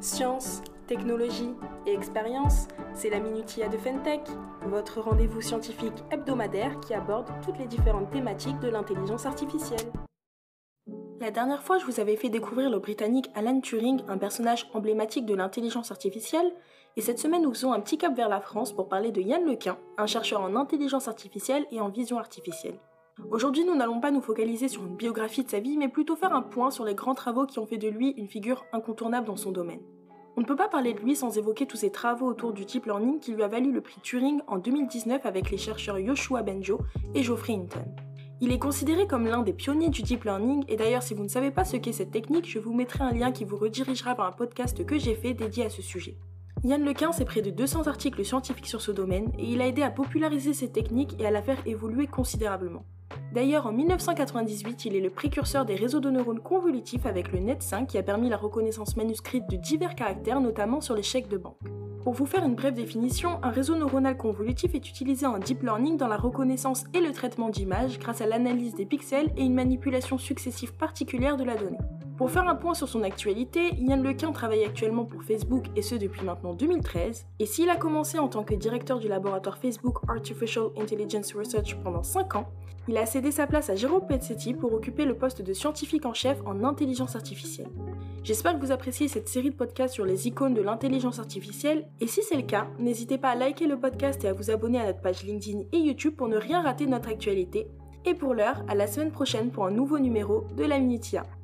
Science, technologie et expérience, c'est la Minutia de Fentech, votre rendez-vous scientifique hebdomadaire qui aborde toutes les différentes thématiques de l'intelligence artificielle. La dernière fois, je vous avais fait découvrir le Britannique Alan Turing, un personnage emblématique de l'intelligence artificielle, et cette semaine, nous faisons un petit cap vers la France pour parler de Yann Lequin, un chercheur en intelligence artificielle et en vision artificielle. Aujourd'hui, nous n'allons pas nous focaliser sur une biographie de sa vie, mais plutôt faire un point sur les grands travaux qui ont fait de lui une figure incontournable dans son domaine. On ne peut pas parler de lui sans évoquer tous ses travaux autour du deep learning qui lui a valu le prix Turing en 2019 avec les chercheurs Yoshua Benjo et Geoffrey Hinton. Il est considéré comme l'un des pionniers du deep learning et d'ailleurs si vous ne savez pas ce qu'est cette technique, je vous mettrai un lien qui vous redirigera vers un podcast que j'ai fait dédié à ce sujet. Yann Lequin c'est près de 200 articles scientifiques sur ce domaine et il a aidé à populariser cette technique et à la faire évoluer considérablement. D'ailleurs, en 1998, il est le précurseur des réseaux de neurones convolutifs avec le Net5 qui a permis la reconnaissance manuscrite de divers caractères, notamment sur les chèques de banque. Pour vous faire une brève définition, un réseau neuronal convolutif est utilisé en deep learning dans la reconnaissance et le traitement d'images grâce à l'analyse des pixels et une manipulation successive particulière de la donnée. Pour faire un point sur son actualité, Yann Lequin travaille actuellement pour Facebook et ce depuis maintenant 2013. Et s'il a commencé en tant que directeur du laboratoire Facebook Artificial Intelligence Research pendant 5 ans, il a cédé sa place à Jérôme Petsetti pour occuper le poste de scientifique en chef en intelligence artificielle. J'espère que vous appréciez cette série de podcasts sur les icônes de l'intelligence artificielle et si c'est le cas, n'hésitez pas à liker le podcast et à vous abonner à notre page LinkedIn et YouTube pour ne rien rater de notre actualité. Et pour l'heure, à la semaine prochaine pour un nouveau numéro de la.